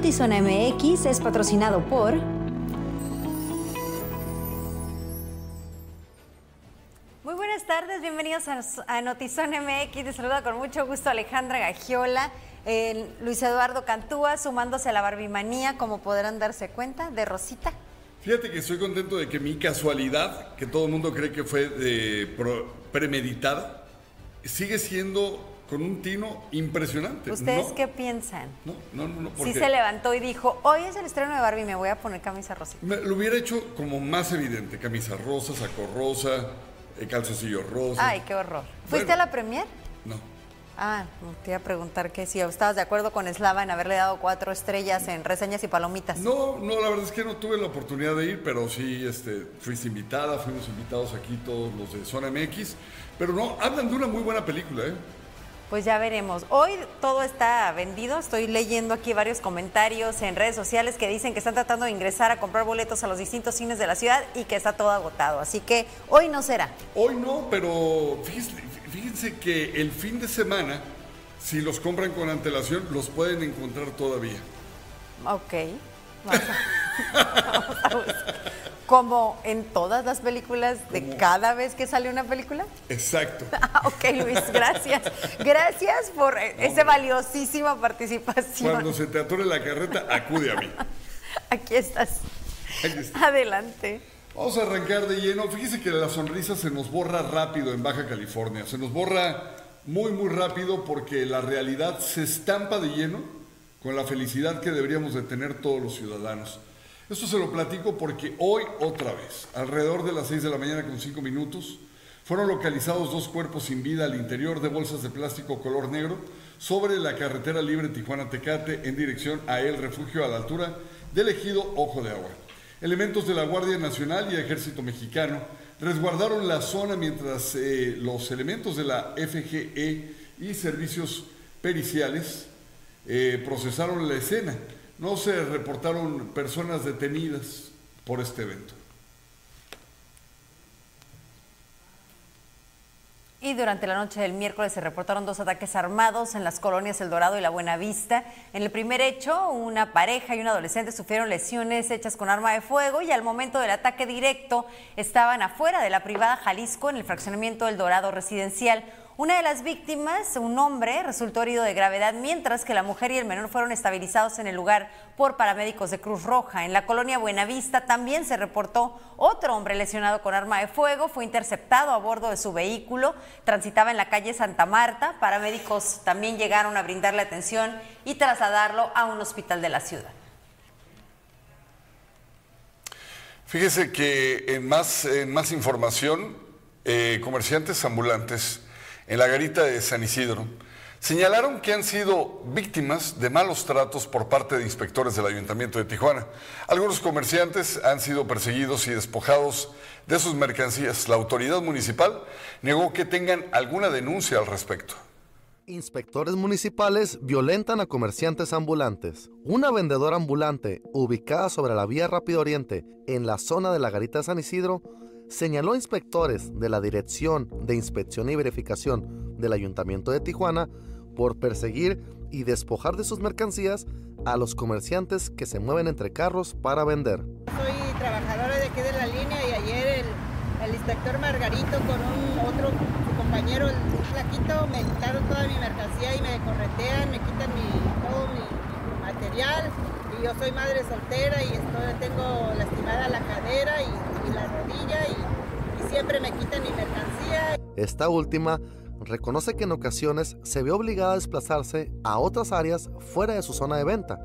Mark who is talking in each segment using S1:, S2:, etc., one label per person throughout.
S1: Notizona MX es patrocinado por... Muy buenas tardes, bienvenidos a, a Notizón MX. Les saluda con mucho gusto Alejandra Gagiola, eh, Luis Eduardo Cantúa, sumándose a la barbimanía, como podrán darse cuenta, de Rosita.
S2: Fíjate que estoy contento de que mi casualidad, que todo el mundo cree que fue pro- premeditada, sigue siendo con un tino impresionante.
S1: ¿Ustedes
S2: No,
S1: qué piensan?
S2: No, no, no, no,
S1: Sí se levantó y dijo, hoy es el estreno de Barbie, me voy a poner camisa rosita.
S2: me- lo hubiera hecho como más evidente. Camisa rosa, saco rosa, eh, calzoncillo rosa.
S1: Ay, qué horror. ¿Fuiste
S2: Bueno.
S1: a la premier?
S2: No.
S1: Ah, te iba a preguntar que si estabas de acuerdo con Slava en haberle dado cuatro estrellas en reseñas y palomitas.
S2: No, no, la verdad es que no tuve la oportunidad de ir, pero sí este, fuiste invitada, fuimos invitados aquí todos los de Zona MX. Pero no, hablan de una muy buena película, ¿eh?
S1: Pues ya veremos. Hoy todo está vendido. Estoy leyendo aquí varios comentarios en redes sociales que dicen que están tratando de ingresar a comprar boletos a los distintos cines de la ciudad y que está todo agotado. Así que hoy no será.
S2: Hoy no, pero fíjense, fíjense que el fin de semana, si los compran con antelación, los pueden encontrar todavía.
S1: Ok. Vamos a, vamos a buscar. Como en todas las películas de cada vez que sale una película.
S2: Exacto.
S1: Ah, ok, Luis, gracias. Gracias por eh, esa valiosísima participación.
S2: Cuando se te atore la carreta, acude a mí.
S1: Aquí estás.
S2: Ahí está.
S1: Adelante.
S2: Vamos a arrancar de lleno. Fíjese que la sonrisa se nos borra rápido en Baja California. Se nos borra muy, muy rápido porque la realidad se estampa de lleno con la felicidad que deberíamos de tener todos los ciudadanos. Esto se lo platico porque hoy otra vez, alrededor de las 6 de la mañana con 5 minutos, fueron localizados dos cuerpos sin vida al interior de bolsas de plástico color negro sobre la carretera libre Tijuana-Tecate en dirección a El Refugio a la altura del ejido Ojo de Agua. Elementos de la Guardia Nacional y Ejército Mexicano resguardaron la zona mientras eh, los elementos de la FGE y servicios periciales eh, procesaron la escena. No se reportaron personas detenidas por este evento.
S1: Y durante la noche del miércoles se reportaron dos ataques armados en las colonias El Dorado y La Buenavista. En el primer hecho, una pareja y un adolescente sufrieron lesiones hechas con arma de fuego y al momento del ataque directo estaban afuera de la privada Jalisco en el fraccionamiento El Dorado residencial. Una de las víctimas, un hombre, resultó herido de gravedad, mientras que la mujer y el menor fueron estabilizados en el lugar por paramédicos de Cruz Roja. En la colonia Buenavista también se reportó otro hombre lesionado con arma de fuego, fue interceptado a bordo de su vehículo, transitaba en la calle Santa Marta, paramédicos también llegaron a brindarle atención y trasladarlo a un hospital de la ciudad.
S2: Fíjese que en más, en más información, eh, comerciantes ambulantes en la garita de San Isidro señalaron que han sido víctimas de malos tratos por parte de inspectores del Ayuntamiento de Tijuana. Algunos comerciantes han sido perseguidos y despojados de sus mercancías. La autoridad municipal negó que tengan alguna denuncia al respecto.
S3: Inspectores municipales violentan a comerciantes ambulantes. Una vendedora ambulante ubicada sobre la vía Rápido Oriente en la zona de la Garita de San Isidro señaló a inspectores de la Dirección de Inspección y Verificación del Ayuntamiento de Tijuana por perseguir y despojar de sus mercancías a los comerciantes que se mueven entre carros para vender.
S4: Soy trabajadora de aquí de la línea y ayer el, inspector Margarito con un otro compañero, un flaquito, me quitaron toda mi mercancía y me corretean, me quitan mi, todo mi material. Y yo soy madre soltera y estoy, tengo lastimada la cadera y, y la rodilla y, y siempre me quitan mi mercancía.
S3: Esta última reconoce que en ocasiones se ve obligada a desplazarse a otras áreas fuera de su zona de venta,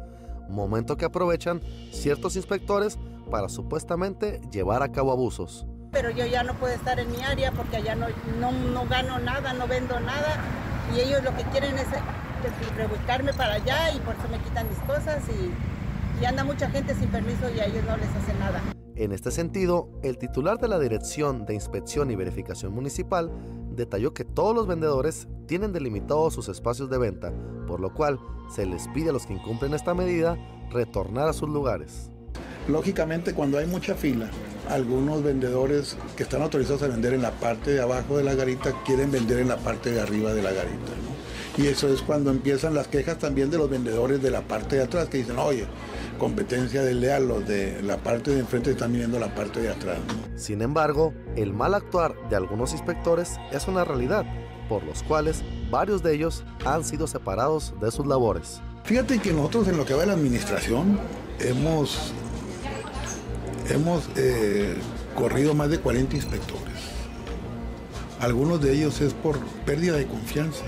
S3: momento que aprovechan ciertos inspectores para supuestamente llevar a cabo abusos.
S4: pero yo ya no puedo estar en mi área porque allá no, no, no gano nada, no vendo nada y ellos lo que quieren es rebuscarme para allá y por eso me quitan mis cosas y, y anda mucha gente sin permiso y a ellos no les hace nada.
S3: En este sentido, el titular de la Dirección de Inspección y Verificación Municipal detalló que todos los vendedores tienen delimitados sus espacios de venta, por lo cual se les pide a los que incumplen esta medida retornar a sus lugares.
S5: Lógicamente, cuando hay mucha fila, algunos vendedores que están autorizados a vender en la parte de abajo de la garita quieren vender en la parte de arriba de la garita. ¿no? Y eso es cuando empiezan las quejas también de los vendedores de la parte de atrás que dicen, oye, competencia desleal, los de la parte de enfrente están viendo la parte de atrás.
S3: Sin embargo, el mal actuar de algunos inspectores es una realidad, por los cuales varios de ellos han sido separados de sus labores.
S5: Fíjate que nosotros en lo que va de la administración hemos, hemos eh, corrido más de 40 inspectores. Algunos de ellos es por pérdida de confianza.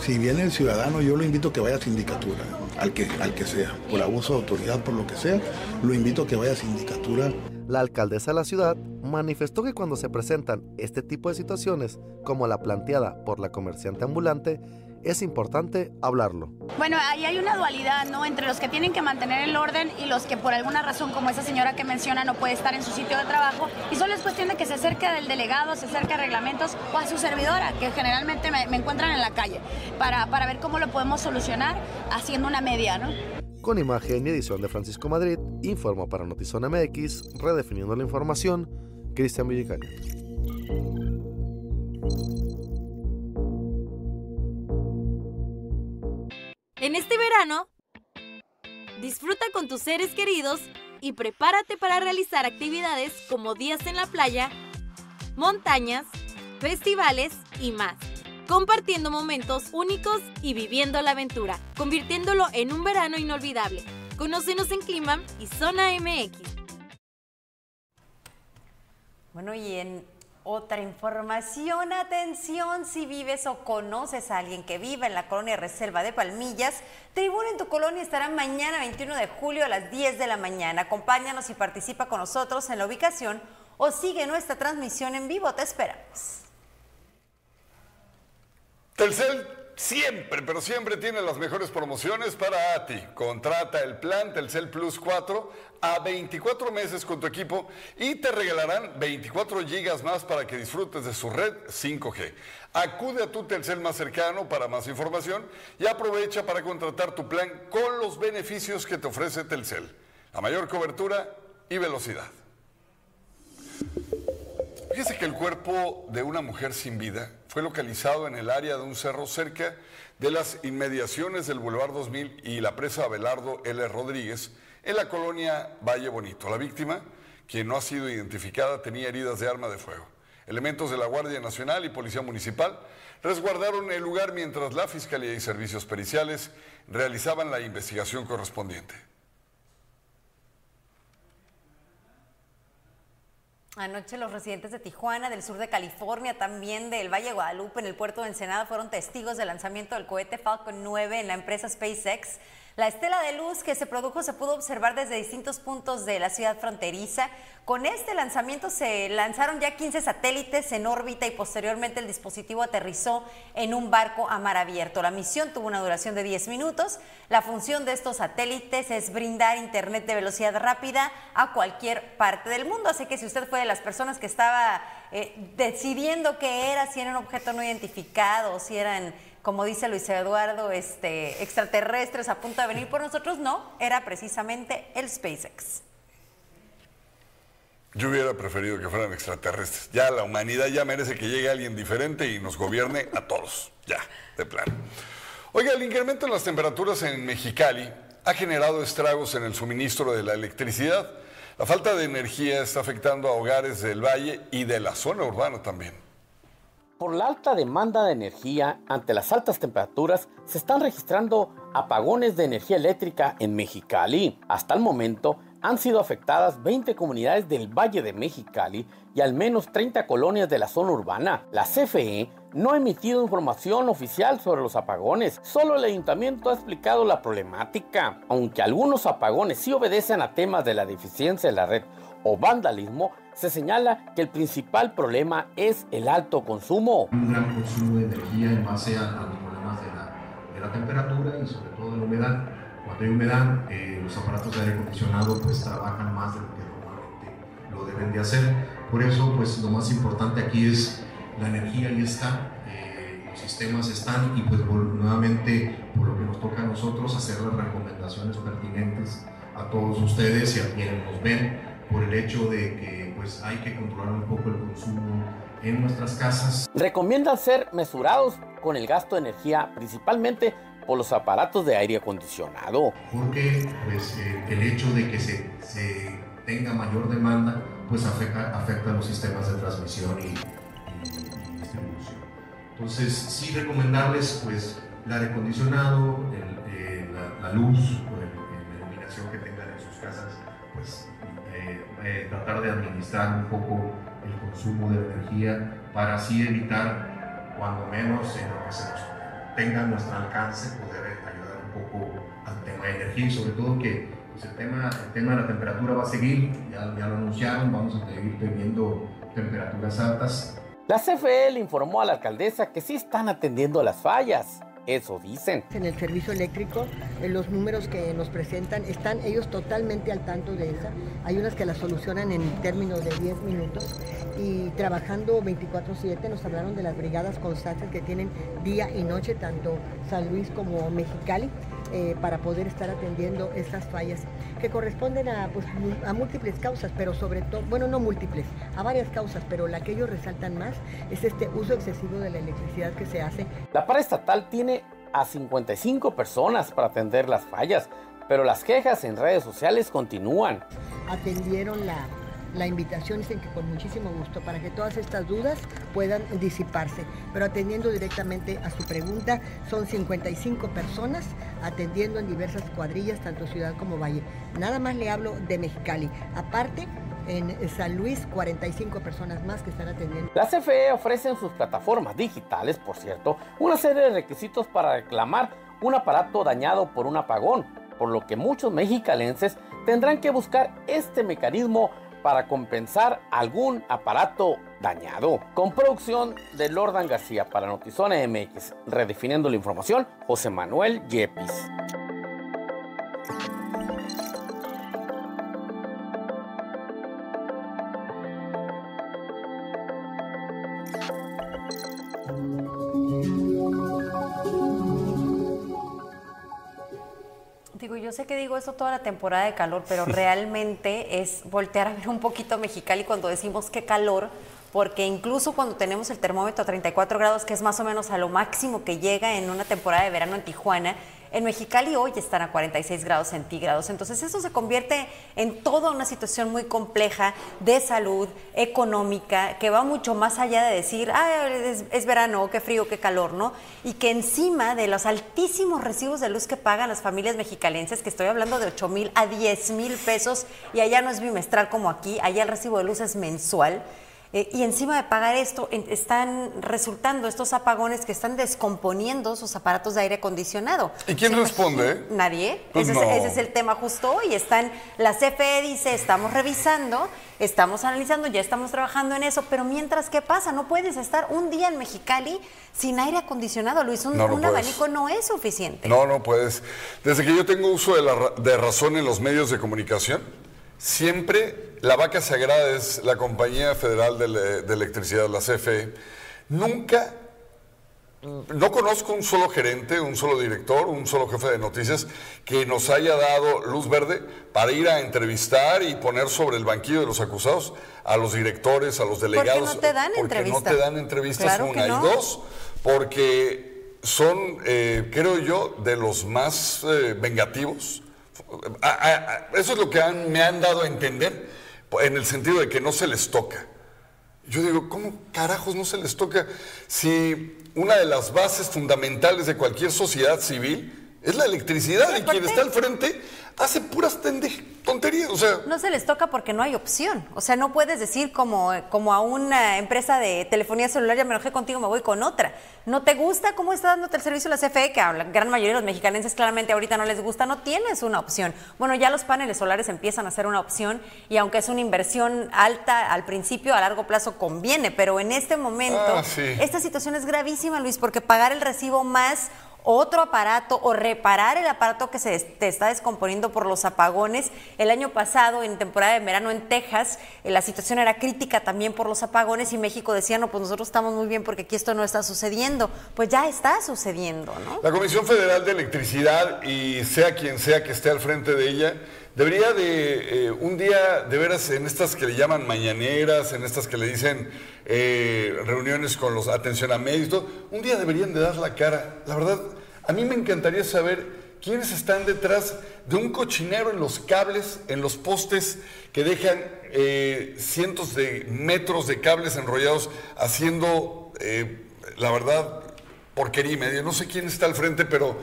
S5: Si viene el ciudadano, yo lo invito a que vaya a sindicatura, al que, al que sea, por abuso de autoridad, por lo que sea, lo invito a que vaya a sindicatura.
S3: La alcaldesa de la ciudad manifestó que cuando se presentan este tipo de situaciones, como la planteada por la comerciante ambulante, es importante hablarlo.
S6: Bueno, ahí hay una dualidad, ¿no? Entre los que tienen que mantener el orden y los que por alguna razón, como esa señora que menciona, no puede estar en su sitio de trabajo. Y solo es cuestión de que se acerque del delegado, se acerque a reglamentos o a su servidora, que generalmente me, me encuentran en la calle, para, para ver cómo lo podemos solucionar haciendo una media, ¿no?
S3: Con imagen y edición de Francisco Madrid, informa para Notizona MX, redefiniendo la información, Cristian Villicaña.
S7: En este verano, disfruta con tus seres queridos y prepárate para realizar actividades como días en la playa, montañas, festivales y más, compartiendo momentos únicos y viviendo la aventura, convirtiéndolo en un verano inolvidable. Conócenos en Clima y Zona MX.
S1: Bueno, y en otra información, atención, si vives o conoces a alguien que viva en la colonia Reserva de Palmillas, Tribuna en tu colonia estará mañana 21 de julio a las 10 de la mañana. Acompáñanos y participa con nosotros en la ubicación o sigue nuestra transmisión en vivo. Te esperamos.
S2: Telcel siempre, pero siempre tiene las mejores promociones para ti. Contrata el plan Telcel Plus 4 a 24 meses con tu equipo y te regalarán 24 gigas más para que disfrutes de su red 5G. Acude a tu Telcel más cercano para más información y aprovecha para contratar tu plan con los beneficios que te ofrece Telcel. La mayor cobertura y velocidad. Fíjese que el cuerpo de una mujer sin vida fue localizado en el área de un cerro cerca de las inmediaciones del Boulevard 2000 y la presa Abelardo L. Rodríguez en la colonia Valle Bonito. La víctima, quien no ha sido identificada, tenía heridas de arma de fuego. Elementos de la Guardia Nacional y Policía Municipal resguardaron el lugar mientras la Fiscalía y Servicios Periciales realizaban la investigación correspondiente.
S1: Anoche los residentes de Tijuana, del sur de California, también del Valle Guadalupe, en el puerto de Ensenada, fueron testigos del lanzamiento del cohete Falcon 9 en la empresa SpaceX. La estela de luz que se produjo se pudo observar desde distintos puntos de la ciudad fronteriza. Con este lanzamiento se lanzaron ya 15 satélites en órbita y posteriormente el dispositivo aterrizó en un barco a mar abierto. La misión tuvo una duración de 10 minutos. La función de estos satélites es brindar internet de velocidad rápida a cualquier parte del mundo. Así que si usted fue de las personas que estaba eh, decidiendo qué era, si era un objeto no identificado, si eran como dice Luis Eduardo, este, extraterrestres a punto de venir por nosotros, no, era precisamente el SpaceX.
S2: Yo hubiera preferido que fueran extraterrestres. Ya la humanidad ya merece que llegue alguien diferente y nos gobierne a todos. Ya, de plano. Oiga, el incremento en las temperaturas en Mexicali ha generado estragos en el suministro de la electricidad. La falta de energía está afectando a hogares del valle y de la zona urbana también.
S8: Por la alta demanda de energía ante las altas temperaturas, se están registrando apagones de energía eléctrica en Mexicali. Hasta el momento han sido afectadas 20 comunidades del Valle de Mexicali y al menos 30 colonias de la zona urbana. La CFE no ha emitido información oficial sobre los apagones, solo el ayuntamiento ha explicado la problemática. Aunque algunos apagones sí obedecen a temas de la deficiencia de la red o vandalismo, se señala que el principal problema es el alto consumo.
S9: Un gran consumo de energía en base a, los problemas de la, temperatura y sobre todo de la humedad. Cuando hay humedad, eh, los aparatos de aire acondicionado pues trabajan más de lo que normalmente lo deben de hacer. Por eso pues lo más importante aquí es la energía ahí está, eh, los sistemas están y pues nuevamente por lo que nos toca a nosotros hacer las recomendaciones pertinentes a todos ustedes y a quienes nos ven por el hecho de que pues hay que controlar un poco el consumo en nuestras casas.
S8: Recomiendan ser mesurados con el gasto de energía, principalmente por los aparatos de aire acondicionado.
S9: Porque pues, eh, el hecho de que se, se, tenga mayor demanda pues afecta, afecta los sistemas de transmisión y, y, distribución. Entonces sí recomendarles pues el aire acondicionado, el, eh, la, la, luz, la iluminación que tengan en sus casas, pues eh, tratar de administrar un poco el consumo de energía para así evitar cuando menos en lo que se nos tenga a nuestro alcance poder ayudar un poco al tema de energía y sobre todo que pues, el, tema, el tema de la temperatura va a seguir, ya, ya lo anunciaron, vamos a seguir teniendo temperaturas altas.
S8: La CFE le informó a la alcaldesa que sí están atendiendo las fallas. Eso dicen.
S10: En el servicio eléctrico, en los números que nos presentan, están ellos totalmente al tanto de esa. Hay unas que la solucionan en términos de 10 minutos y trabajando 24/7 nos hablaron de las brigadas constantes que tienen día y noche, tanto San Luis como Mexicali. Eh, para poder estar atendiendo estas fallas que corresponden a, pues, a múltiples causas, pero sobre todo, bueno, no múltiples, a varias causas, pero la que ellos resaltan más es este uso excesivo de la electricidad que se hace.
S8: La paraestatal tiene a 55 personas para atender las fallas, pero las quejas en redes sociales continúan.
S10: Atendieron la la invitación dicen que con muchísimo gusto para que todas estas dudas puedan disiparse. Pero atendiendo directamente a su pregunta, son 55 personas atendiendo en diversas cuadrillas, tanto ciudad como valle. Nada más le hablo de Mexicali. Aparte, en San Luis, 45 personas más que están atendiendo.
S8: La CFE ofrece en sus plataformas digitales, por cierto, una serie de requisitos para reclamar un aparato dañado por un apagón, por lo que muchos mexicalenses tendrán que buscar este mecanismo para compensar algún aparato dañado. Con producción de Lordan García para Notizona MX, redefiniendo la información, José Manuel Yepis.
S1: Digo, yo sé que digo esto toda la temporada de calor, pero realmente es voltear a ver un poquito Mexicali cuando decimos qué calor, porque incluso cuando tenemos el termómetro a 34 grados, que es más o menos a lo máximo que llega en una temporada de verano en Tijuana, en Mexicali hoy están a 46 grados centígrados. Entonces eso se convierte en toda una situación muy compleja de salud, económica, que va mucho más allá de decir, ah, es, es, verano, qué frío, qué calor, ¿no? Y que encima de los altísimos recibos de luz que pagan las familias mexicalenses, que estoy hablando de 8 mil a 10 mil pesos, y allá no es bimestral como aquí, allá el recibo de luz es mensual. Eh, y encima de pagar esto, en, están resultando estos apagones que están descomponiendo sus aparatos de aire acondicionado.
S2: ¿Y quién responde?
S1: Nadie.
S2: Pues
S1: ese,
S2: no.
S1: es, ese, es, el tema justo hoy. Están, la CFE dice, estamos revisando, estamos analizando, ya estamos trabajando en eso, pero mientras, ¿qué pasa? No puedes estar un día en Mexicali sin aire acondicionado, Luis. Un,
S2: No, no
S1: un
S2: puedes.
S1: abanico no es suficiente.
S2: No, no puedes. Desde que yo tengo uso de, la, de razón en los medios de comunicación, siempre la vaca sagrada es la Compañía Federal de, Le- de Electricidad, la CFE. Nunca, no conozco un solo gerente, un solo director, un solo jefe de noticias que nos haya dado luz verde para ir a entrevistar y poner sobre el banquillo de los acusados a los directores, a los delegados.
S1: no te dan
S2: porque
S1: entrevista?
S2: no te dan entrevistas,
S1: Claro
S2: una.
S1: no.
S2: Y dos, porque son, eh, creo yo, de los más eh, vengativos. A- a- a- eso es lo que han- me han dado a entender, en el sentido de que no se les toca. Yo digo, ¿cómo carajos no se les toca si una de las bases fundamentales de cualquier sociedad civil es la electricidad y quien está al frente hace puras tonterías? O sea,
S1: No se les toca porque no hay opción. O sea, no puedes decir como, como a una empresa de telefonía celular, ya me enojé contigo, me voy con otra. ¿No te gusta cómo está dándote el servicio la CFE? Que a la gran mayoría de los mexicalenses claramente ahorita no les gusta, no tienes una opción. Bueno, ya los paneles solares empiezan a ser una opción y aunque es una inversión alta al principio, a largo plazo conviene, pero en este momento
S2: Ah, sí.
S1: esta situación es gravísima, Luis, porque pagar el recibo más otro aparato o reparar el aparato que se te está descomponiendo por los apagones. El año pasado, en temporada de verano en Texas, eh, la situación era crítica también por los apagones y México decía, no, pues nosotros estamos muy bien porque aquí esto no está sucediendo. Pues ya está sucediendo, ¿no?
S2: La Comisión Federal de Electricidad, y sea quien sea que esté al frente de ella, debería de eh, un día, de veras, en estas que le llaman mañaneras, en estas que le dicen eh, reuniones con los atención a médicos, un día deberían de dar la cara. La verdad, a mí me encantaría saber quiénes están detrás de un cochinero en los cables, en los postes que dejan eh, cientos de metros de cables enrollados haciendo, la verdad, porquería y media. No sé quién está al frente, pero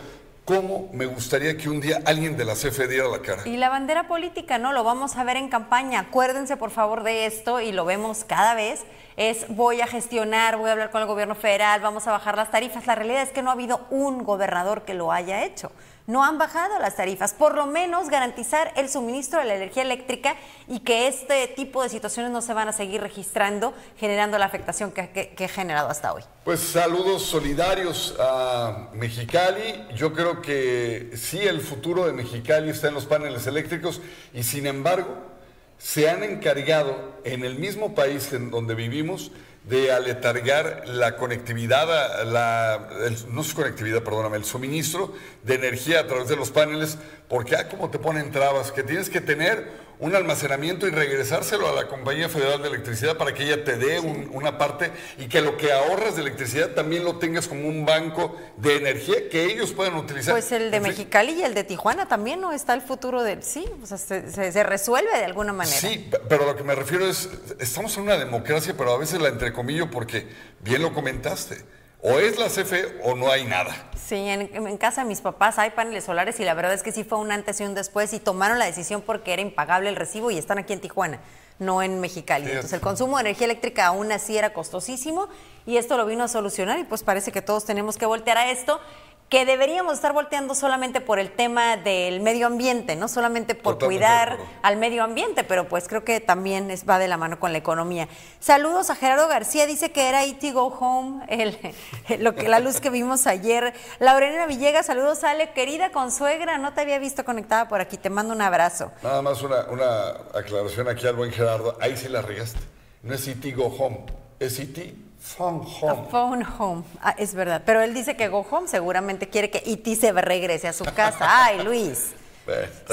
S2: cómo me gustaría que un día alguien de la CFE diera la cara.
S1: Y la bandera política, ¿no? Lo vamos a ver en campaña. Acuérdense, por favor, de esto y lo vemos cada vez. Es voy a gestionar, voy a hablar con el gobierno federal, vamos a bajar las tarifas. La realidad es que no ha habido un gobernador que lo haya hecho no han bajado las tarifas, por lo menos garantizar el suministro de la energía eléctrica y que este tipo de situaciones no se van a seguir registrando, generando la afectación que, ha generado hasta hoy.
S2: Pues saludos solidarios a Mexicali. Yo creo que sí, el futuro de Mexicali está en los paneles eléctricos y sin embargo se han encargado en el mismo país en donde vivimos de aletargar la conectividad, la, no es conectividad, perdóname, el suministro de energía a través de los paneles, porque ah, como te ponen trabas, que tienes que tener un almacenamiento y regresárselo a la Compañía Federal de Electricidad para que ella te dé una parte y que lo que ahorras de electricidad también lo tengas como un banco de energía que ellos puedan utilizar.
S1: Pues el de Mexicali y el de Tijuana también, ¿no? Está el futuro del... Sí, o sea, se, resuelve de alguna manera.
S2: Sí, pero lo que me refiero es, estamos en una democracia, pero a veces la entrecomillo porque bien lo comentaste o es la CFE o no hay nada.
S1: Sí, en, casa de mis papás hay paneles solares y la verdad es que sí fue un antes y un después y tomaron la decisión porque era impagable el recibo y están aquí en Tijuana, no en Mexicali. Entonces el consumo de energía eléctrica aún así era costosísimo y esto lo vino a solucionar y pues parece que todos tenemos que voltear a esto que deberíamos estar volteando solamente por el tema del medio ambiente, no solamente por cuidar al medio ambiente, pero pues creo que también va de la mano con la economía. Saludos a Gerardo García, dice que era IT e Go Home, el, lo que, la luz que vimos ayer. Laurena Villegas, saludos Ale, querida consuegra, no te había visto conectada por aquí, te mando un abrazo.
S2: Nada más una, una aclaración aquí al buen Gerardo, ahí sí la regaste, no es IT e Go Home, es IT Phone home.
S1: phone home. Ah, es verdad. Pero él dice que go home seguramente quiere que Iti se regrese a su casa. Ay, Luis.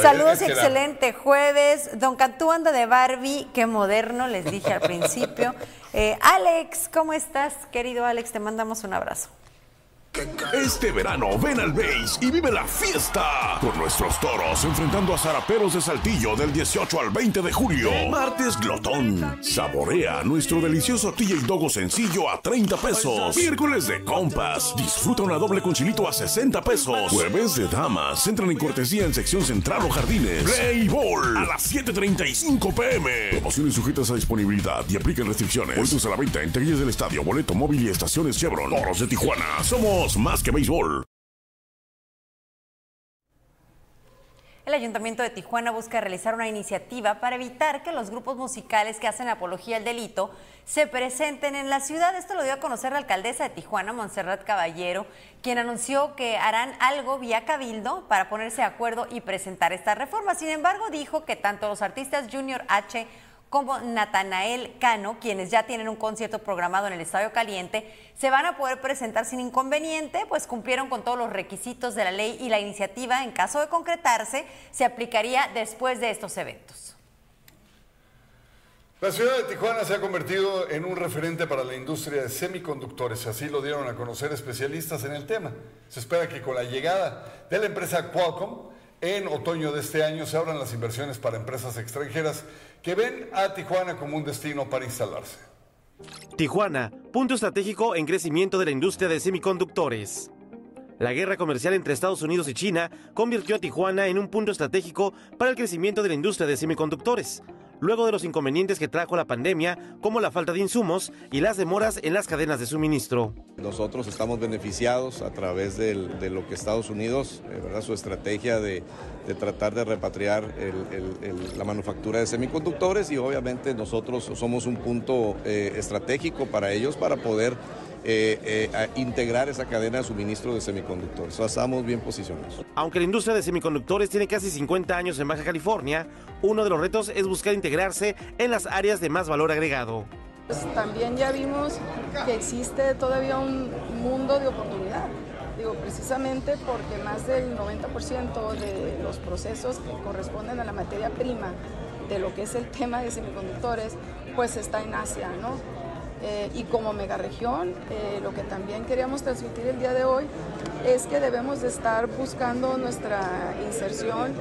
S1: Saludos, excelente jueves. Don Cantú anda de Barbie, qué moderno, les dije al principio. Eh, Alex, ¿cómo estás? Querido Alex, te mandamos un abrazo.
S11: Este verano ven al Base y vive la fiesta con nuestros toros enfrentando a zaraperos de Saltillo del 18 al 20 de julio. Martes Glotón. Saborea nuestro delicioso TJ Dogo sencillo a 30 pesos. Miércoles de compas. Disfruta una doble con chilito a 60 pesos. Jueves de damas. Entran en cortesía en sección central o jardines. Play Ball a las 7.35 pm. Promociones sujetas a disponibilidad y aplican restricciones. Boletos a la venta en taquillas del estadio, boleto móvil y estaciones Chevron. Toros de Tijuana. Somos más que béisbol.
S1: El Ayuntamiento de Tijuana busca realizar una iniciativa para evitar que los grupos musicales que hacen apología al delito se presenten en la ciudad. Esto lo dio a conocer la alcaldesa de Tijuana, Montserrat Caballero, quien anunció que harán algo vía Cabildo para ponerse de acuerdo y presentar esta reforma. Sin embargo, dijo que tanto los artistas Junior H como Natanael Cano, quienes ya tienen un concierto programado en el Estadio Caliente, se van a poder presentar sin inconveniente, pues cumplieron con todos los requisitos de la ley y la iniciativa, en caso de concretarse, se aplicaría después de estos eventos.
S2: La ciudad de Tijuana se ha convertido en un referente para la industria de semiconductores, así lo dieron a conocer especialistas en el tema. Se espera que con la llegada de la empresa Qualcomm, en otoño de este año se abran las inversiones para empresas extranjeras que ven a Tijuana como un destino para instalarse.
S12: Tijuana, punto estratégico en crecimiento de la industria de semiconductores. La guerra comercial entre Estados Unidos y China convirtió a Tijuana en un punto estratégico para el crecimiento de la industria de semiconductores luego de los inconvenientes que trajo la pandemia, como la falta de insumos y las demoras en las cadenas de suministro.
S13: Nosotros estamos beneficiados a través de lo que Estados Unidos, eh, su estrategia de, tratar de repatriar la manufactura de semiconductores y obviamente nosotros somos un punto eh, estratégico para ellos para poder eh, eh, integrar esa cadena de suministro de semiconductores. estamos bien posicionados.
S12: Aunque la industria de semiconductores tiene casi 50 años en Baja California, uno de los retos es buscar integrarse en las áreas de más valor agregado.
S14: Pues también ya vimos que existe todavía un mundo de oportunidad Digo, precisamente porque más del 90% de los procesos que corresponden a la materia prima de lo que es el tema de semiconductores, pues está en Asia, ¿no? Eh, y como megaregión, eh, lo que también queríamos transmitir el día de hoy es que debemos de estar buscando nuestra inserción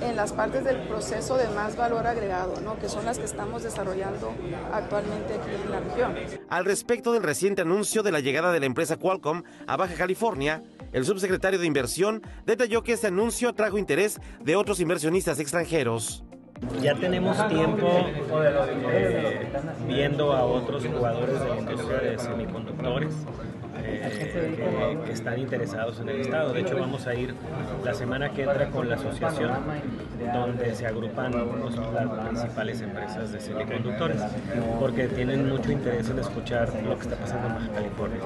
S14: en las partes del proceso de más valor agregado, ¿no? que son las que estamos desarrollando actualmente aquí en la región.
S12: Al respecto del reciente anuncio de la llegada de la empresa Qualcomm a Baja California, el subsecretario de Inversión detalló que este anuncio trajo interés de otros inversionistas extranjeros.
S15: Ya tenemos tiempo eh, viendo a otros jugadores de la industria de semiconductores eh, que, están interesados en el Estado. De hecho, vamos a ir la semana que entra con la asociación donde se agrupan las principales empresas de semiconductores, porque tienen mucho interés en escuchar lo que está pasando en Baja California.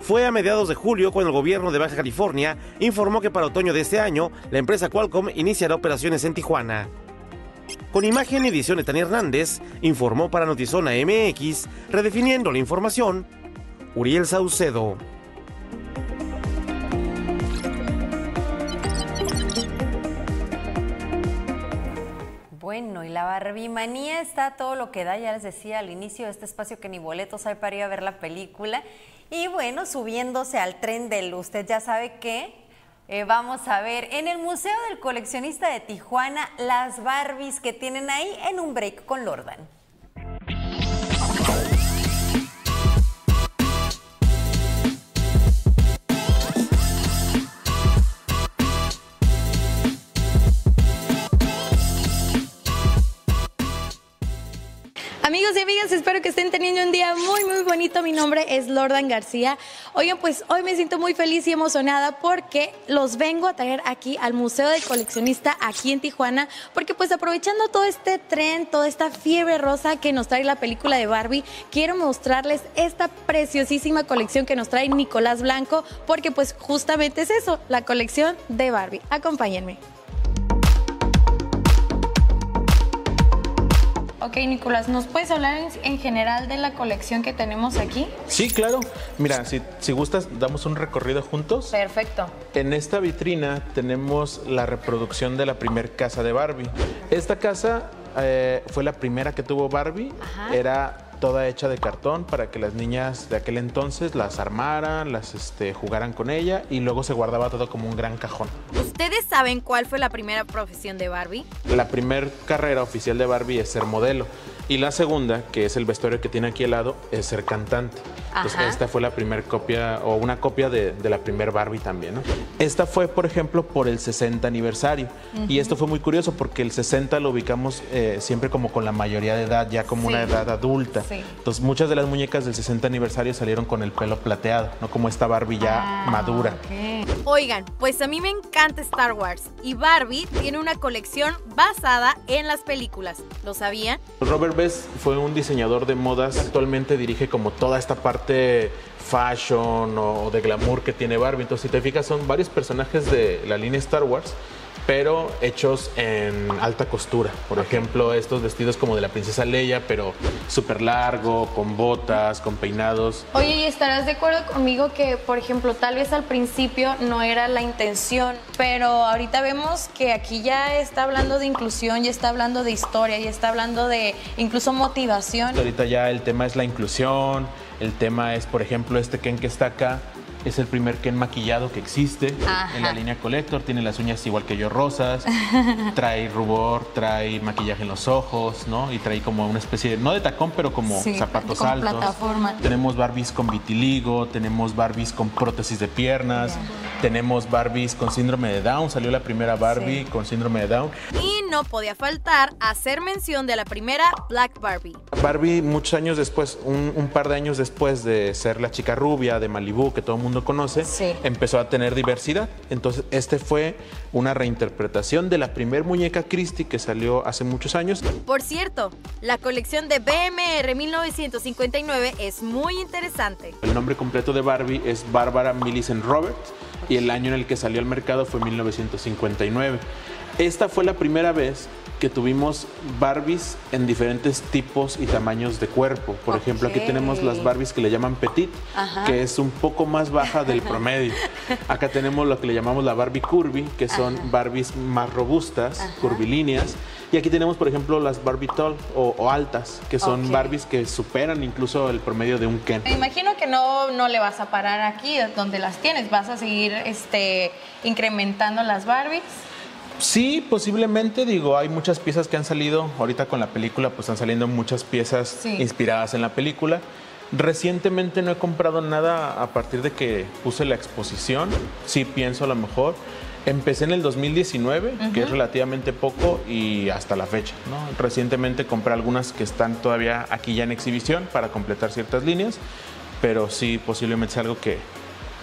S12: Fue a mediados de julio cuando el gobierno de Baja California informó que para otoño de este año la empresa Qualcomm iniciará operaciones en Tijuana. Con imagen y edición de Tania Hernández, informó para Notizona MX, redefiniendo la información, Uriel Saucedo.
S1: Bueno, y la barbimanía está todo lo que da, ya les decía al inicio de este espacio que ni boletos hay para ir a ver la película. Y bueno, subiéndose al tren del usted ya sabe que eh, vamos a ver en el Museo del Coleccionista de Tijuana las Barbies que tienen ahí en un break con Lordan.
S16: Teniendo un día muy, muy bonito. Mi nombre es Lordan García. Oigan, pues hoy me siento muy feliz y emocionada porque los vengo a traer aquí al Museo del Coleccionista aquí en Tijuana, porque pues aprovechando todo este tren, toda esta fiebre rosa que nos trae la película de Barbie, quiero mostrarles esta preciosísima colección que nos trae Nicolás Blanco, porque pues justamente es eso, la colección de Barbie. Acompáñenme. Ok, Nicolás, ¿nos puedes hablar en, general de la colección que tenemos aquí?
S17: Sí, claro. Mira, si, si gustas, damos un recorrido juntos.
S16: Perfecto.
S17: En esta vitrina tenemos la reproducción de la primer casa de Barbie. Esta casa eh, fue la primera que tuvo Barbie. Era toda hecha de cartón para que las niñas de aquel entonces las armaran, las este, jugaran con ella y luego se guardaba todo como un gran cajón.
S16: ¿Ustedes saben cuál fue la primera profesión de Barbie?
S17: La primera carrera oficial de Barbie es ser modelo. Y la segunda, que es el vestuario que tiene aquí al lado, es ser cantante. Entonces, esta fue la primera copia, o una copia de, la primer Barbie también, ¿no? Esta fue, por ejemplo, por el 60 aniversario. Y esto fue muy curioso porque el 60 lo ubicamos eh, siempre como con la mayoría de edad, ya como una edad adulta. Entonces, muchas de las muñecas del 60 aniversario salieron con el pelo plateado, no como esta Barbie ya ah, madura.
S16: Oigan, pues a mí me encanta Star Wars y Barbie tiene una colección basada en las películas. ¿Lo sabían?
S17: Robert Best fue un diseñador de modas, actualmente dirige como toda esta parte fashion o de glamour que tiene Barbie. Entonces, si te fijas, son varios personajes de la línea Star Wars pero hechos en alta costura. Por ejemplo, estos vestidos como de la princesa Leia, pero súper largo, con botas, con peinados.
S16: Oye, ¿y estarás de acuerdo conmigo que, por ejemplo, tal vez al principio no era la intención, pero ahorita vemos que aquí ya está hablando de inclusión, ya está hablando de historia, ya está hablando de incluso motivación?
S17: Ahorita ya el tema es la inclusión, el tema es, por ejemplo, este Ken que está acá es el primer Ken maquillado que existe en la línea Collector. Tiene las uñas igual que yo rosas. trae rubor, trae maquillaje en los ojos, ¿no? Y trae como una especie de, no de tacón, pero como zapatos altos.
S16: Plataforma.
S17: Tenemos Barbies con vitiligo, tenemos Barbies con prótesis de piernas, tenemos Barbies con síndrome de Down. Salió la primera Barbie con síndrome de Down.
S16: Y no podía faltar hacer mención de la primera Black Barbie.
S17: Barbie, muchos años después, un, un par de años después de ser la chica rubia de Malibu, que todo el mundo conoce, empezó a tener diversidad. Entonces, este fue una reinterpretación de la primer muñeca Christie que salió hace muchos años.
S16: Por cierto, la colección de BMR 1959 es muy interesante.
S17: El nombre completo de Barbie es Barbara Millicent Roberts y el año en el que salió al mercado fue 1959. Esta fue la primera vez que tuvimos Barbies en diferentes tipos y tamaños de cuerpo. Por ejemplo, aquí tenemos las Barbies que le llaman petit, que es un poco más baja del promedio. Acá tenemos lo que le llamamos la Barbie curvy, que son Barbies más robustas, curvilíneas. Y aquí tenemos, por ejemplo, las Barbie tall o, altas, que son Barbies que superan incluso el promedio de un Ken.
S16: Me imagino que no, no le vas a parar aquí donde las tienes, vas a seguir este, incrementando las Barbies.
S17: Sí, posiblemente, digo, hay muchas piezas que han salido, ahorita con la película pues están saliendo muchas piezas inspiradas en la película. Recientemente no he comprado nada a partir de que puse la exposición, sí pienso a lo mejor. Empecé en el 2019, que es relativamente poco, y hasta la fecha. ¿no? Recientemente compré algunas que están todavía aquí ya en exhibición para completar ciertas líneas, pero sí posiblemente es algo que,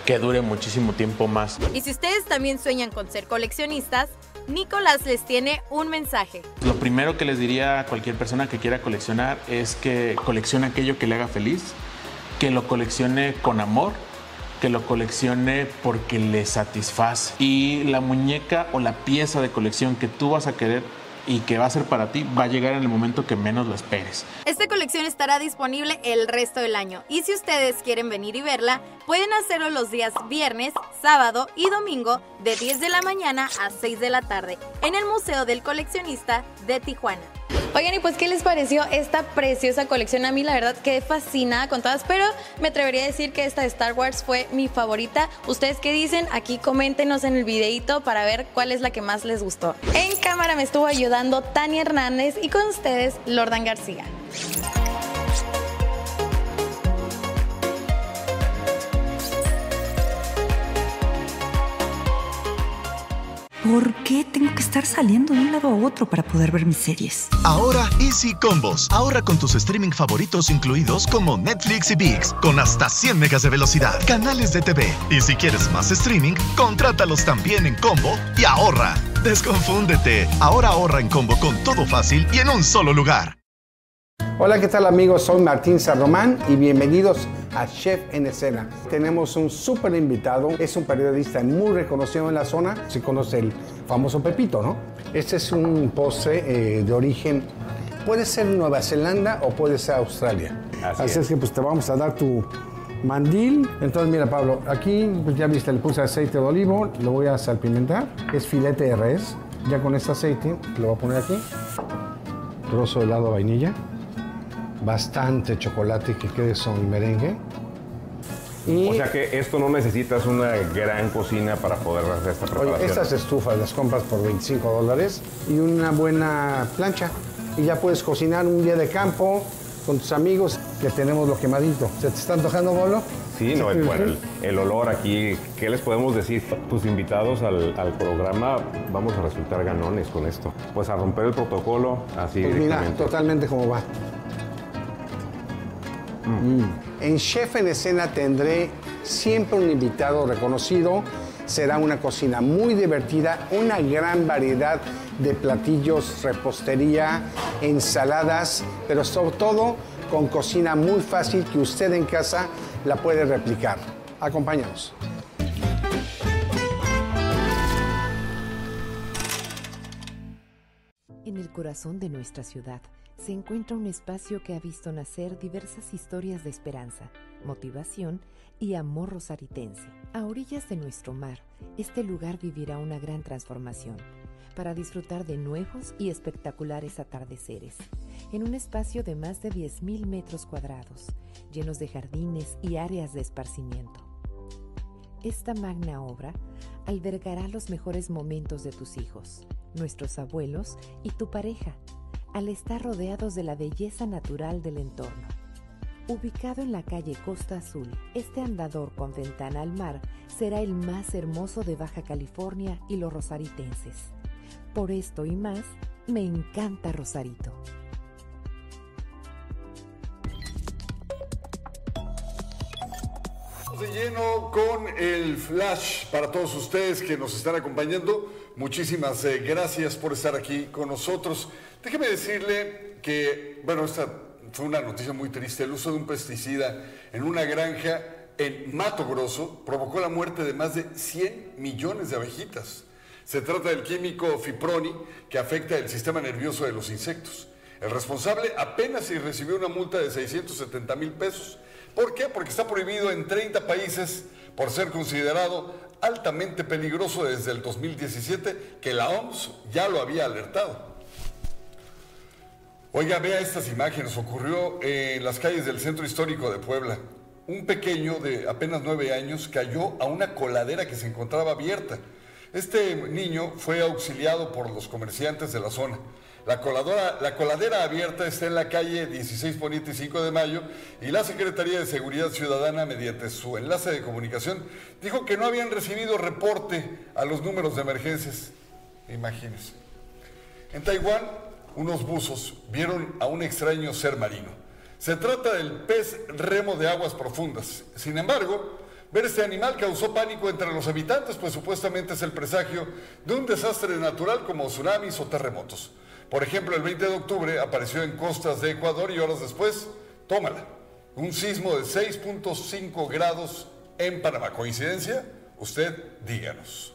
S17: que dure muchísimo tiempo más.
S7: Y si ustedes también sueñan con ser coleccionistas, Nicolás les tiene un mensaje.
S17: Lo primero que les diría a cualquier persona que quiera coleccionar es que coleccione aquello que le haga feliz, que lo coleccione con amor, que lo coleccione porque le satisface. Y la muñeca o la pieza de colección que tú vas a querer y que va a ser para ti va a llegar en el momento que menos lo esperes.
S7: Esta colección estará disponible el resto del año y si ustedes quieren venir y verla, pueden hacerlo los días viernes, sábado y domingo de 10 de la mañana a 6 de la tarde en el Museo del Coleccionista de Tijuana.
S16: Oigan, y pues, ¿qué les pareció esta preciosa colección? A mí, la verdad, quedé fascinada con todas, pero me atrevería a decir que esta de Star Wars fue mi favorita. ¿Ustedes qué dicen? Aquí coméntenos en el videito para ver cuál es la que más les gustó. En cámara me estuvo ayudando Tania Hernández y con ustedes, Lordan García.
S18: ¿Por qué tengo que estar saliendo de un lado a otro para poder ver mis series?
S19: Ahora Easy Combos. Ahorra con tus streaming favoritos incluidos como Netflix y VIX, con hasta 100 megas de velocidad, canales de TV. Y si quieres más streaming, contrátalos también en combo y ahorra. Desconfúndete. Ahora ahorra en combo con todo fácil y en un solo lugar.
S20: Hola, ¿qué tal amigos? Soy Martín Sarromán y bienvenidos a Chef en Escena. Tenemos un súper invitado, es un periodista muy reconocido en la zona, se conoce el famoso Pepito, ¿no? Este es un postre eh, de origen, puede ser Nueva Zelanda o puede ser Australia. Así, es. que pues te vamos a dar tu mandil. Entonces mira Pablo, aquí pues ya viste, le puse aceite de olivo, lo voy a salpimentar, es filete de res, ya con este aceite lo voy a poner aquí, trozo de helado de vainilla bastante chocolate que quede son merengue.
S21: O sea que esto no necesitas una gran cocina para poder hacer esta preparación.
S20: Oye, estas estufas las compras por 25 dólares y una buena plancha. Y ya puedes cocinar un día de campo con tus amigos que tenemos lo quemadito. ¿Se te está antojando, Bolo?
S21: Sí, no, el, el, olor aquí, ¿qué les podemos decir? Tus invitados al, programa vamos a resultar ganones con esto. Pues a romper el protocolo así
S20: pues mira, totalmente como va. Mm. En Chef en Escena tendré siempre un invitado reconocido. Será una cocina muy divertida, una gran variedad de platillos, repostería, ensaladas, pero sobre todo con cocina muy fácil que usted en casa la puede replicar. Acompáñanos.
S22: En el corazón de nuestra ciudad se encuentra un espacio que ha visto nacer diversas historias de esperanza, motivación y amor rosaritense. A orillas de nuestro mar, este lugar vivirá una gran transformación para disfrutar de nuevos y espectaculares atardeceres, en un espacio de más de 10.000 metros cuadrados, llenos de jardines y áreas de esparcimiento. Esta magna obra albergará los mejores momentos de tus hijos, nuestros abuelos y tu pareja al estar rodeados de la belleza natural del entorno. Ubicado en la calle Costa Azul, este andador con ventana al mar será el más hermoso de Baja California y los rosaritenses. Por esto y más, me encanta Rosarito.
S2: De lleno con el flash para todos ustedes que nos están acompañando. Muchísimas eh, gracias por estar aquí con nosotros. Déjeme decirle que, bueno, esta fue una noticia muy triste. El uso de un pesticida en una granja en Mato Grosso provocó la muerte de más de 100 millones de abejitas. Se trata del químico Fiproni que afecta el sistema nervioso de los insectos. El responsable apenas recibió una multa de 670 mil pesos. ¿Por qué? Porque está prohibido en 30 países por ser considerado altamente peligroso desde el 2017, que la OMS ya lo había alertado. Oiga, vea estas imágenes. Ocurrió en las calles del centro histórico de Puebla. Un pequeño de apenas nueve años cayó a una coladera que se encontraba abierta. Este niño fue auxiliado por los comerciantes de la zona. La, la coladera abierta está en la calle 16 Poniente y 5 de Mayo y la Secretaría de Seguridad Ciudadana, mediante su enlace de comunicación, dijo que no habían recibido reporte a los números de emergencias. Imagínense. En Taiwán, unos buzos vieron a un extraño ser marino. Se trata del pez remo de aguas profundas. Sin embargo, ver este animal causó pánico entre los habitantes, pues supuestamente es el presagio de un desastre natural como tsunamis o terremotos. Por ejemplo, el 20 de octubre apareció en costas de Ecuador y horas después, tómala, un sismo de 6.5 grados en Panamá. ¿Coincidencia? Usted díganos.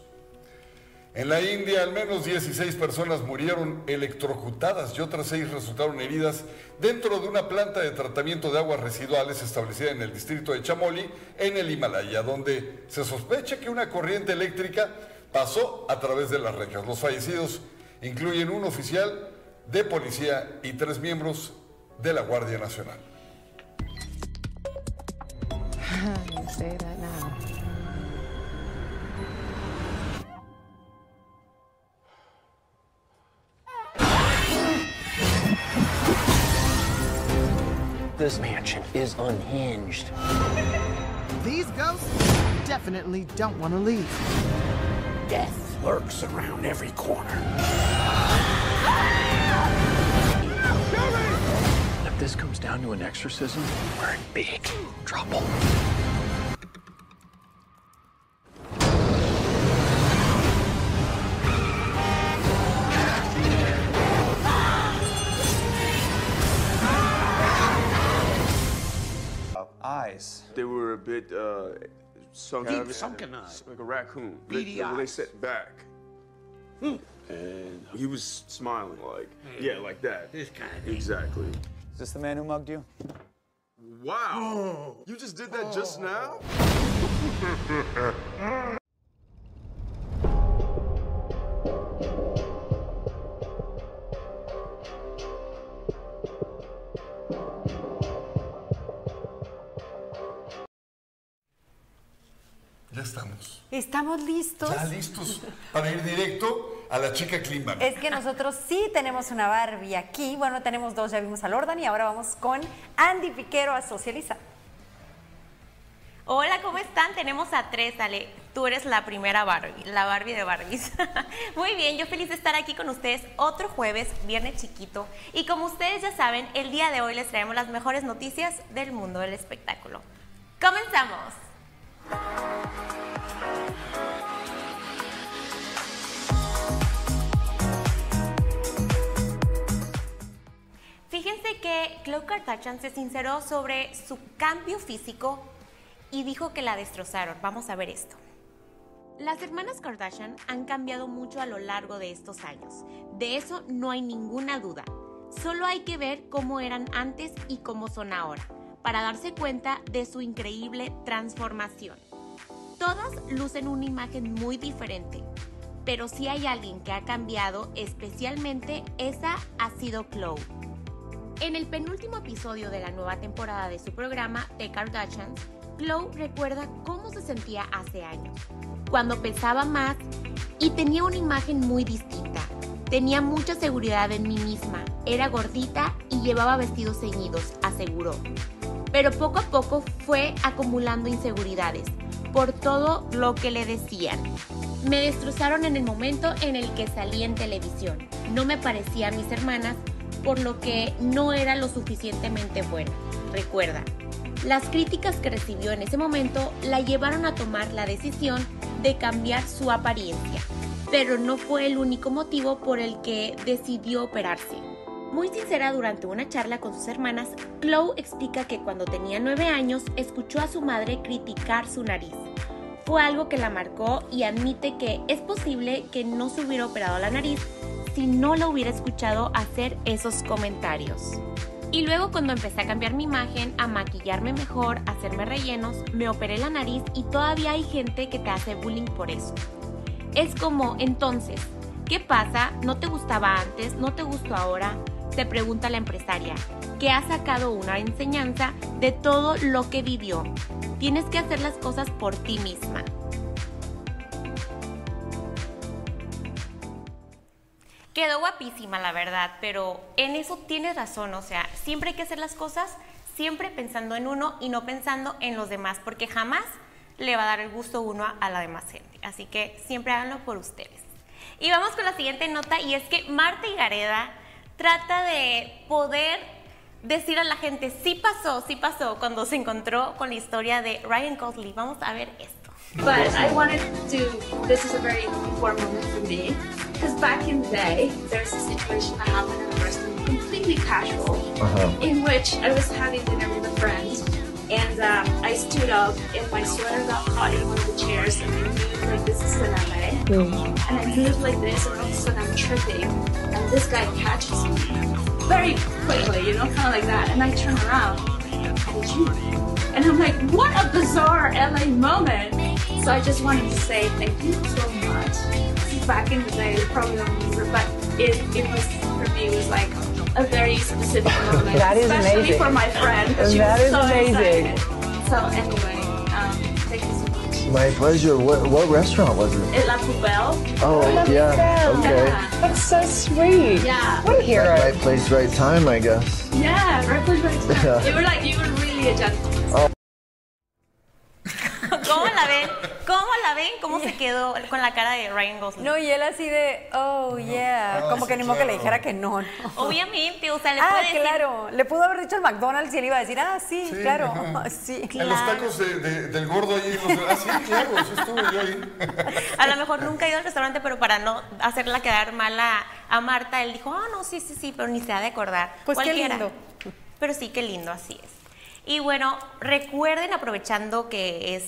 S2: En la India, al menos 16 personas murieron electrocutadas y otras 6 resultaron heridas dentro de una planta de tratamiento de aguas residuales establecida en el distrito de Chamoli, en el Himalaya, donde se sospecha que una corriente eléctrica pasó a través de las rejas. Los fallecidos incluyen un oficial de policía y tres miembros de la Guardia Nacional.
S23: This mansion is unhinged.
S24: These ghosts definitely don't want to leave.
S23: Death lurks around every corner. If this comes down to an exorcism, we're in big trouble.
S25: Eyes. They were a bit uh, sunken.
S24: Deep sunken eyes.
S25: Like a raccoon.
S24: Beady
S25: they, they, they
S24: eyes.
S25: set back. And he was smiling like, yeah, like that.
S24: This kind of
S25: Exactly.
S26: Is this the man who mugged you?
S25: Wow. Oh. You just did that just oh.
S2: now? estamos.
S1: ¿Estamos listos?
S2: Ya listos para ir directo a la chica Kliman.
S1: Es que nosotros sí tenemos una Barbie aquí. Bueno, tenemos dos, ya vimos a Lordan y ahora vamos con Andy Piquero a socializar.
S27: Hola, ¿cómo están? Tenemos a tres, Ale. Tú eres la primera Barbie, la Barbie de Barbies. Muy bien, yo feliz de estar aquí con ustedes otro jueves, viernes chiquito. Y como ustedes ya saben, el día de hoy les traemos las mejores noticias del mundo del espectáculo. ¡Comenzamos! Fíjense que Khloe Kardashian se sinceró sobre su cambio físico y dijo que la destrozaron. Vamos a ver esto. Las hermanas Kardashian han cambiado mucho a lo largo de estos años. De eso no hay ninguna duda. Solo hay que ver cómo eran antes y cómo son ahora, para darse cuenta de su increíble transformación. Todas lucen una imagen muy diferente, pero si hay alguien que ha cambiado, especialmente esa ha sido Khloe. En el penúltimo episodio de la nueva temporada de su programa The Kardashians, Khloe recuerda cómo se sentía hace años, cuando pesaba más y tenía una imagen muy distinta. Tenía mucha seguridad en mí misma, era gordita y llevaba vestidos ceñidos, aseguró. Pero poco a poco fue acumulando inseguridades por todo lo que le decían. Me destrozaron en el momento en el que salí en televisión. No me parecía a mis hermanas, por lo que no era lo suficientemente buena. Recuerda, las críticas que recibió en ese momento la llevaron a tomar la decisión de cambiar su apariencia, pero no fue el único motivo por el que decidió operarse. Muy sincera durante una charla con sus hermanas, Khloe explica que cuando tenía 9 años escuchó a su madre criticar su nariz. fue algo que la marcó y admite que es posible que no se hubiera operado la nariz si no la hubiera escuchado hacer esos comentarios. Y luego cuando empecé a cambiar mi imagen, a maquillarme mejor, a hacerme rellenos, me operé la nariz y todavía hay gente que te hace bullying por eso. Es como, entonces, ¿qué pasa? ¿No te gustaba antes? ¿No te gustó ahora? Se pregunta la empresaria, que ha sacado una enseñanza de todo lo que vivió. Tienes que hacer las cosas por ti misma. Quedó guapísima, la verdad, pero en eso tienes razón, o sea, siempre hay que hacer las cosas siempre pensando en uno y no pensando en los demás, porque jamás le va a dar el gusto uno a la demás gente. Así que siempre háganlo por ustedes. Y vamos con la siguiente nota y es que Marta Gareda trata de poder decir a la gente, sí pasó, sí pasó, cuando se encontró con la historia de Ryan Gosling. Vamos a ver esto.
S28: But I wanted to, this is a very important moment for me, because back in the day, there's a situation that happened in a restaurant, completely casual,
S29: Uh-huh.
S28: in which I was having dinner with a friend, and um, I stood up, and my sweater got caught and I moved like this, and all of a sudden I'm tripping, and this guy catches me very quickly, you know, kind of like that, and I turn around, and it's you. And I'm like, what a bizarre LA moment. So I just wanted to say thank you so much. Back in the day, probably don't remember, but it, it was, for me, it was like a very specific moment.
S29: That is
S28: especially
S29: amazing.
S28: for my friend.
S29: That
S28: was
S29: is
S28: so
S29: amazing.
S28: excited. So anyway,
S29: My pleasure. What, what restaurant was it?
S28: Et La Poubelle.
S29: Oh, yeah. Okay.
S28: That's so sweet. Yeah. What a
S29: Right place, right time, I guess.
S28: Yeah, right place, right time.
S29: Yeah.
S28: You were like, you were really a gentleman.
S27: Se quedó con la cara de Ryan Gosling?
S1: No, y él así de, oh, yeah.
S27: Ah,
S1: Como
S27: sí,
S1: que ni modo que le
S27: claro.
S1: dijera que no, ¿no?
S27: Obviamente, o sea, le
S1: ah,
S27: puede decir-
S1: claro. Le pudo haber dicho al McDonald's y él iba a decir, ah, sí,
S2: Sí,
S1: claro.
S2: ajá.
S1: Sí,
S2: En los tacos de- de- del gordo ahí. los- Ah, sí, claro, eso estuve yo ahí.
S27: A lo mejor nunca ha ido al restaurante, pero para no hacerla quedar mal a, a Marta, él dijo, ah, no, sí, sí, sí, pero ni se ha de acordar.
S1: Pues qué
S27: Cualquiera.
S1: lindo.
S27: Pero sí, qué lindo, así es. Y bueno, recuerden, aprovechando que es,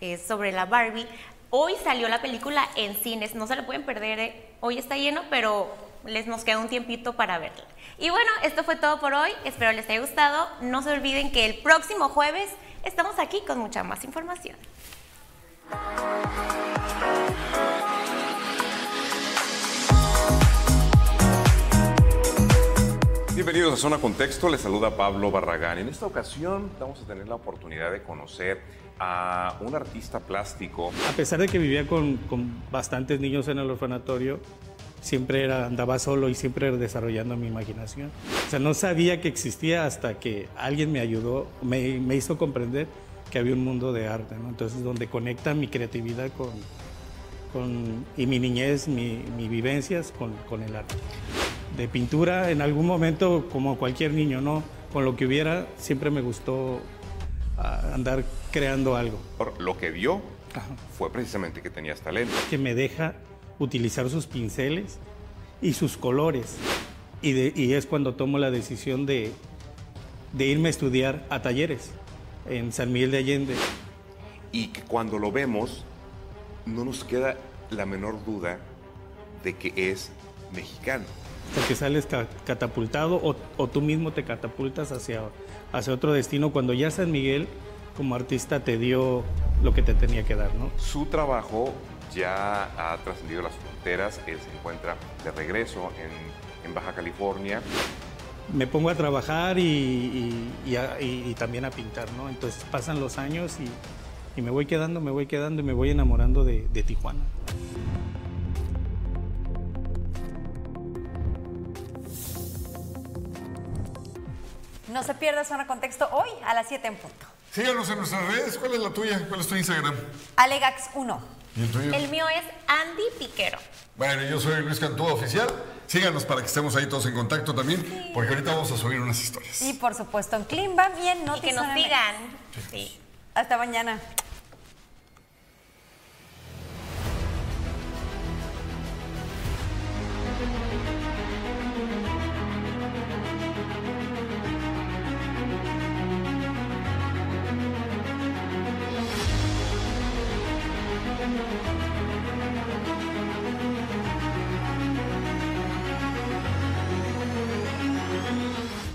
S27: es sobre la Barbie, hoy salió la película en cines, no se la pueden perder, ¿eh? hoy está lleno, pero les nos queda un tiempito para verla. Y bueno, esto fue todo por hoy, espero les haya gustado. No se olviden que el próximo jueves estamos aquí con mucha más información.
S30: Bienvenidos a Zona Contexto, les saluda Pablo Barragán. En esta ocasión vamos a tener la oportunidad de conocer a un artista plástico.
S31: A pesar de que vivía con, con bastantes niños en el orfanatorio, siempre era, andaba solo y siempre desarrollando mi imaginación. O sea, no sabía que existía hasta que alguien me ayudó, me, me hizo comprender que había un mundo de arte, ¿no? Entonces, donde conecta mi creatividad con, con, y mi niñez, mi, mi vivencias con, con el arte. De pintura, en algún momento, como cualquier niño, ¿no? Con lo que hubiera, siempre me gustó andar creando algo.
S30: Lo que vio fue precisamente que tenías talento.
S31: que me deja utilizar sus pinceles y sus colores. Y, de- y es cuando tomo la decisión de, de irme a estudiar a talleres en San Miguel de Allende.
S30: Y que cuando lo vemos, no nos queda la menor duda de que es mexicano.
S31: Hasta que sales ca- catapultado o, o tú mismo te catapultas hacia, hacia otro destino cuando ya San Miguel como artista te dio lo que te tenía que dar, ¿no?
S30: Su trabajo ya ha trascendido las fronteras, él se encuentra de regreso en, en Baja California.
S31: me pongo a trabajar y, y- y a- y- y también a pintar, ¿no? Entonces pasan los años y, y me voy quedando, me voy quedando y me voy enamorando de, de Tijuana.
S1: No se pierda Zona Contexto hoy a las 7 en punto.
S2: Síganos en nuestras redes. ¿Cuál es la tuya? ¿Cuál es tu Instagram?
S1: Alegax1.
S2: ¿Y el tuyo?
S27: El mío es Andy Piquero.
S2: Bueno, yo soy Luis Cantúa Oficial. Síganos para que estemos ahí todos en contacto también, porque ahorita vamos a subir unas historias.
S1: Y por supuesto en Climbam y en
S27: Y que nos sigan.
S1: MX. Hasta mañana.